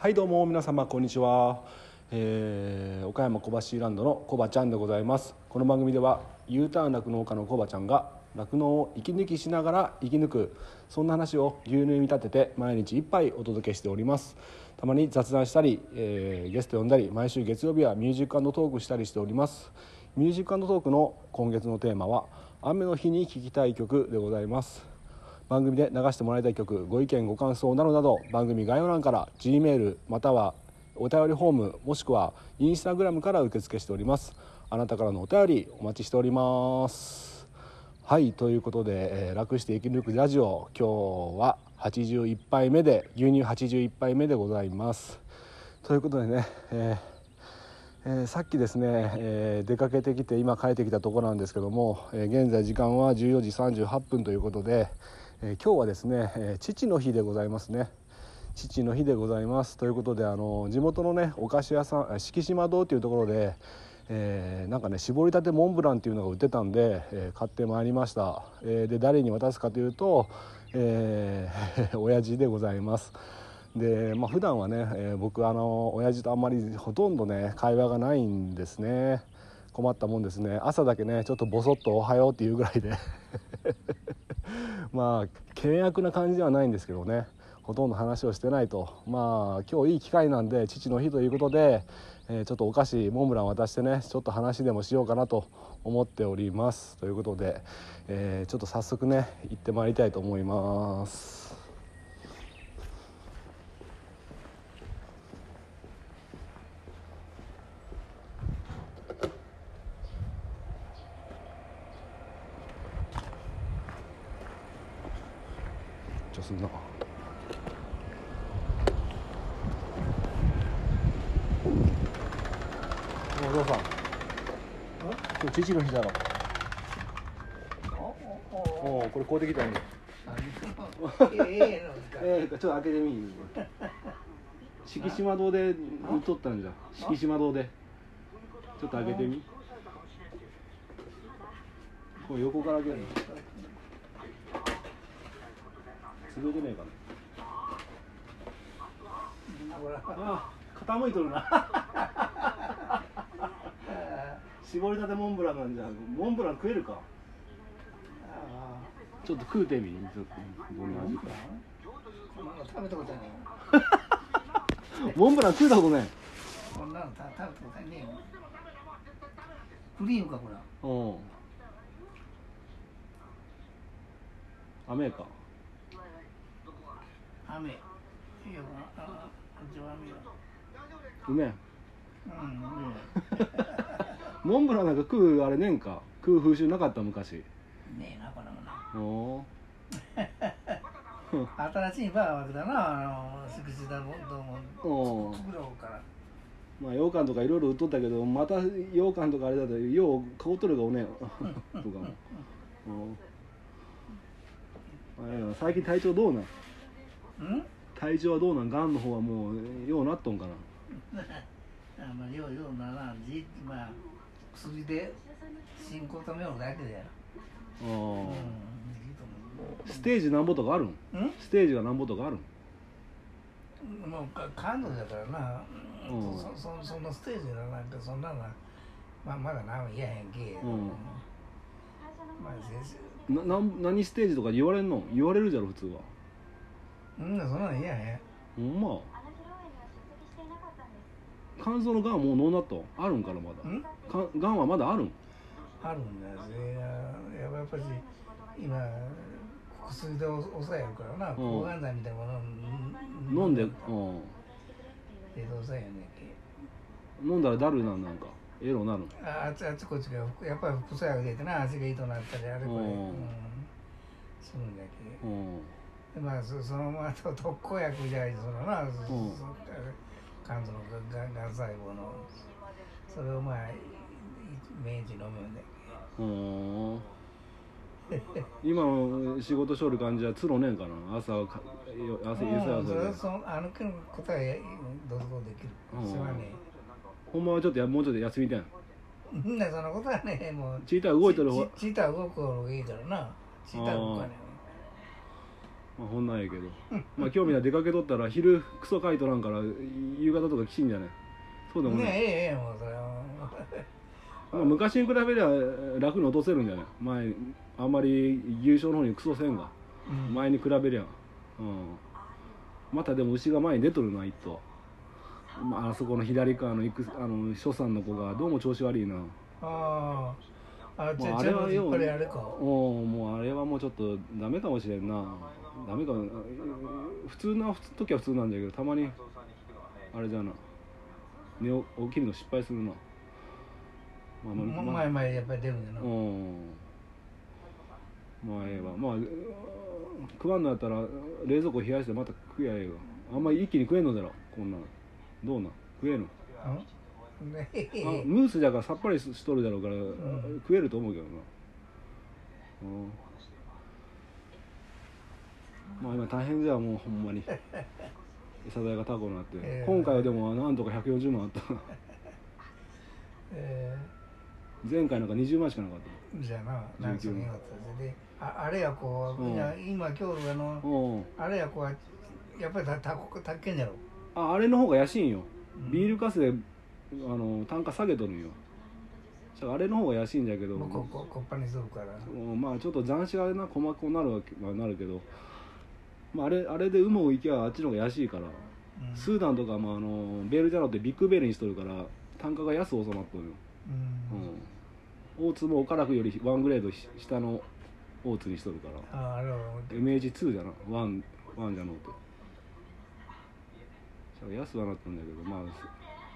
はいどうも皆様こんにちは、えー岡山小橋ランドのコバちゃんでございます。この番組では U ターン酪農家のコバちゃんが酪農を息抜きしながら生き抜くそんな話を牛乳に見立てて毎日一杯お届けしております。たまに雑談したり、えーゲスト呼んだり毎週月曜日はミュージックトークしたりしております。ミュージックトークの今月のテーマは雨の日に聴きたい曲でございます。番組で流してもらいたい曲ご意見ご感想などなど番組概要欄から G メールまたはお便りフォームもしくはインスタグラムから受付しております。あなたからのお便りお待ちしております。はいということで、えー楽して生き抜くラジオ今日は81杯目で牛乳81杯目でございます。ということでね、えーえーさっきですね、えー出かけてきて今帰ってきたところなんですけども、え現在時間は14時38分ということで、えー今日はですね、え父の日でございますね。父の日でございます。ということであの地元のねお菓子屋さん敷島堂っていうところで、えーなんかね絞りたてモンブランっていうのが売ってたんで、えー買ってまいりました、えーで誰に渡すかというと、えー 親父でございます。でまあ普段はね、えー僕あの親父とあんまりほとんどね会話がないんですね。困ったもんですね。朝だけねちょっとボソッと「おはよう」っていうぐらいで。まあ険悪な感じではないんですけどね。ほとんど話をしてないと。まあ今日いい機会なんで父の日ということで、えーちょっとお菓子モンブラン渡してねちょっと話でもしようかなと思っております。ということで、えーちょっと早速ね行ってまいりたいと思います。すんな。お父さん。今日父の日だろ。おおこれ買うてきたんやえー、ちょっと開けてみ敷島堂で売っとったんじゃ敷島堂で。ちょっと開けてみ。これ横から開けるの？潰れてねえかな。あ傾いとるな。絞りたてモンブランなんじゃモンブラン食えるか？ちょっと食うてみちょっと。どんな味か食べたことないよモンブラン食うたことねこんなの食べたことないね。クリームかこれ。うん。雨か雨。いいよああ味は雨ようめえうんうん モンブランなんか食うあれねんか。食う風習なかった昔。ねえなこれもな。お 新しいバーわけだなあのだもどうも。お作ろうから。まあ羊羹とかいろいろ売っとったけどまた羊羹とかあれだとよう買うとるがおね。ん とかも。うんあれやな最近体調どうなん？体調はどうなん？がんの方はもうようなっとんかな。あまあようようならじまあ薬で進行止めるだけだよ。あうん。ーいいと思ステージなんぼとかあるん？ううん？ステージがなんぼとかあるん？もうか感動だからな、うん。そそそのステージのなんかそんなのはまあまだ何も言えへんけ、うん。まあ先生。ななん何ステージとか言われんの？言われるじゃろ普通はうんそんなの言えほんま。肝臓のがんはもうノーナット。あるんかなまだ。へんがんはまだあるん？あるんだよ。いややっぱり今薬で抑えるからな。抗がん。剤みたいなもの飲んで、うん、で抑えやねんけ。飲んだらだるなんなんか。エロなるん？ああっちあっちこっちがやっぱり副作用出てな。足が痛くなったりあれこれ、うん。うん、するんだけど。うん。でまあそそのまま特効薬じゃないそのな、うん。肝臓のがん細胞のそれをまあい毎日飲むんだうーん。今の仕事しょる感じはつろねんかな。朝かよ朝けど、ゆさうん、それやさでそのあの答えどうぞできる、うん。それはねほんまはちょっとやもうちょっと休みたいん？なそのことはねもう。チーター動いてる方チーター動く方がいいからな。チーター動かねうまあほんなんやけど。まあ興味ない出かけとったら昼クソかいとらんから夕方とかきしんじゃない？そうでもない、ねえええええもうそれは。まあ、昔に比べりゃ楽に落とせるんじゃない？前あんまり優勝の方にクソせんが。うん。前に比べりゃ。うん。またでも牛が前に出とるな一頭、まああそこの左側のあの所さんの子がどうも調子悪いな。あああれはよちゃんとやっぱりあれか。おもうあれはもうちょっとダメかもしれんなダメか普通な普通時は普通なんだけどたまにあれじゃな。寝起起きるの失敗するな。まあまあまあ。前々やっぱり出るんだな。うん。まあええわ。まあ食わんのやったら冷蔵庫冷やしてまた食やええわあんまり一気に食えんのだろ。こんなんどうなん？食えん。のムースだからさっぱりしとるだろうから、ん。食えると思うけどな。うんまあ今大変じゃもうほんまに。餌代が高くなって、ええ。今回はでもなんとか140万あった。え前回なんか20万しかなかっーじゃあななんかそういうのがあったで。ああれやこう、うん。今今日あのたうん。あれやこうやっぱりたたたっけんじゃろ。ああれの方が安いんよ。うん。ビールかすであの単価下げとるんよ。あれの方が安いんだけど。こここっぱにするからうんまあちょっと斬新がな細かくなるわけはなるけど、まあ、あれあれで有無行きゃあっちの方が安いからうん。スーダンとかもあのベールじゃなくてビッグベールにしとるから単価が安く収まっとるよ、うん。うん、大津も岡楽よりワングレードし下の大津にしとるから。ああれは MH2 じゃなワンワンじゃのうて。だから安はなったんだけどまあ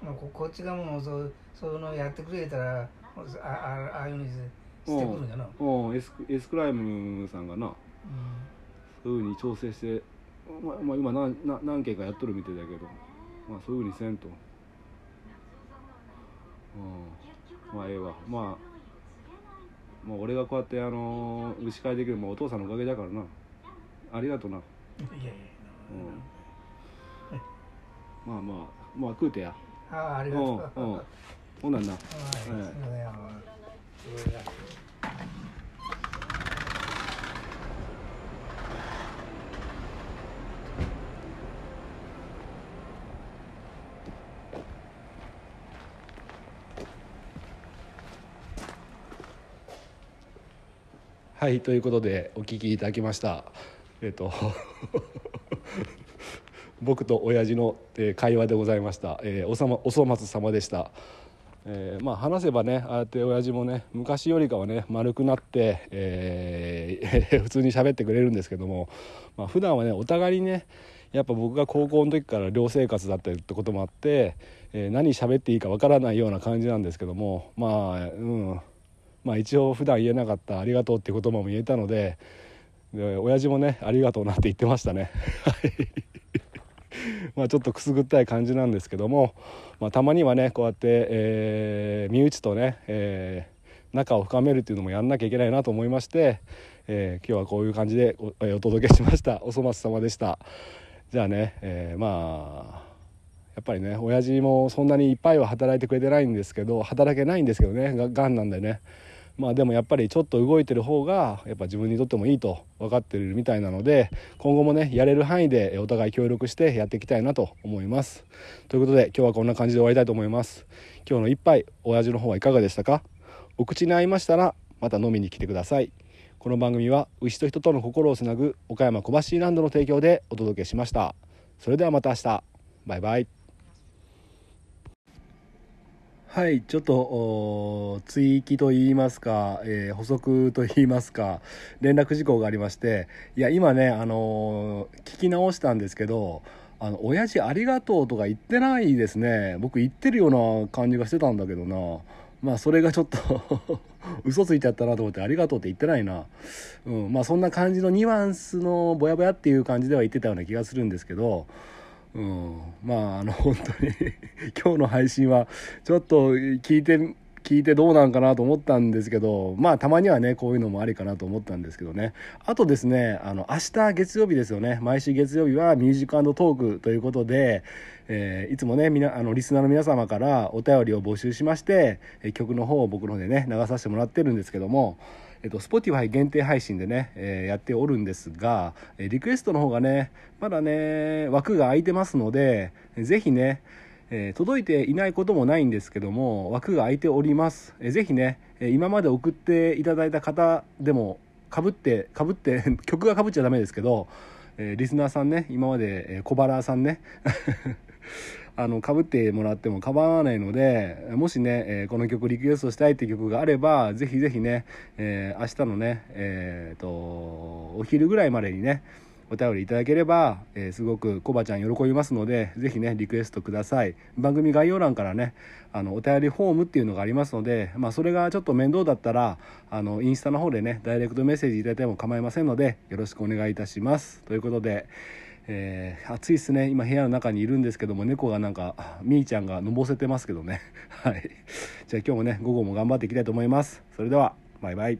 まあ、ここっちがもうそうそういうのやってくれたらああああいうふうにしてくるんじゃな、うん。エスクエスクライムさんがなそういうふうに調整して、まあまあ、今何何何件かやっとるみたいだけど、まあ、そういうふうにせんと、うん、まあええわ。まあまあ俺がこうやってあのー牛飼いできるのもお父さんのおかげだからな。ありがとな、うん、いやいや。うん、まあまあまあ食うてや。ああありうんがとう、うんはいほんなんな。すいませんあのそれがはいということでお聞きいただきました。えっ、と 僕と親父の、えー会話でございました、えーおさまおそ松様でした、えーまあ話せばねああやって親父もね昔よりかはね丸くなって、えー 普通に喋ってくれるんですけども、まあ普段はねお互いにねやっぱ僕が高校の時から寮生活だったりってこともあって、えー何喋っていいかわからないような感じなんですけどもまあうん。まあ一応普段言えなかった「ありがとう」っていう言葉も言えたのでで親父もね「ありがとう」なって言ってましたね。まあちょっとくすぐったい感じなんですけども、まあ、たまにはねこうやって、えー身内とね、えー仲を深めるっていうのもやんなきゃいけないなと思いまして、えー今日はこういう感じでお,、お届けしました。おそ松様でした。じゃあね、えーまあやっぱりね親父もそんなにいっぱいは働いてくれてないんですけど働けないんですけどねががんなんでね。まあでもやっぱりちょっと動いてる方がやっぱ自分にとってもいいと分かってるみたいなので今後もねやれる範囲でお互い協力してやっていきたいなと思います。ということで今日はこんな感じで終わりたいと思います。今日の一杯親父の方はいかがでしたか？お口に合いましたらまた飲みに来てください。この番組は牛と人との心をつなぐ岡山小橋ランドの提供でお届けしました。それではまた明日。バイバイ。はいちょっと追記といいますか、えー補足といいますか連絡事項がありましていや今ね、あのー聞き直したんですけど「あの親父ありがとう」とか言ってないですね。僕言ってるような感じがしてたんだけどな。まあそれがちょっと 嘘ついちゃったなと思って「ありがとう」って言ってないな、うん、まあそんな感じのニュアンスのぼやぼやっていう感じでは言ってたような気がするんですけどうん、まああの本当に 今日の配信はちょっと聞いて聞いてどうなんかなと思ったんですけどまあたまにはねこういうのもありかなと思ったんですけどね。あとですねあの明日月曜日ですよね。毎週月曜日はミュージックトークということで、えーいつもねみなあのリスナーの皆様からお便りを募集しまして曲の方を僕の方でね流させてもらってるんですけどもえっと、Spotify 限定配信でね、え、やっておるんですが、えリクエストの方がねまだね枠が空いてますのでぜひねえ、届いていないこともないんですけども枠が空いております、えー、ぜひね今まで送っていただいた方でもかぶってかぶって 曲がかぶっちゃダメですけど、え、リスナーさんね今まで、小腹さんねあの被ってもらっても構わないのでもしね、えー、この曲リクエストしたいって曲があればぜひぜひね、えー、明日のねえー、とお昼ぐらいまでにねお便りいただければ、えー、すごくコバちゃん喜びますのでぜひねリクエストください。番組概要欄からねあのお便りフォームっていうのがありますので、まあ、それがちょっと面倒だったらあのインスタの方でねダイレクトメッセージいただいても構いませんのでよろしくお願いいたします。ということでえー、暑いっすね。今部屋の中にいるんですけども猫がなんかみーちゃんがのぼせてますけどね。はい。じゃあ今日もね午後も頑張っていきたいと思います。それではバイバイ。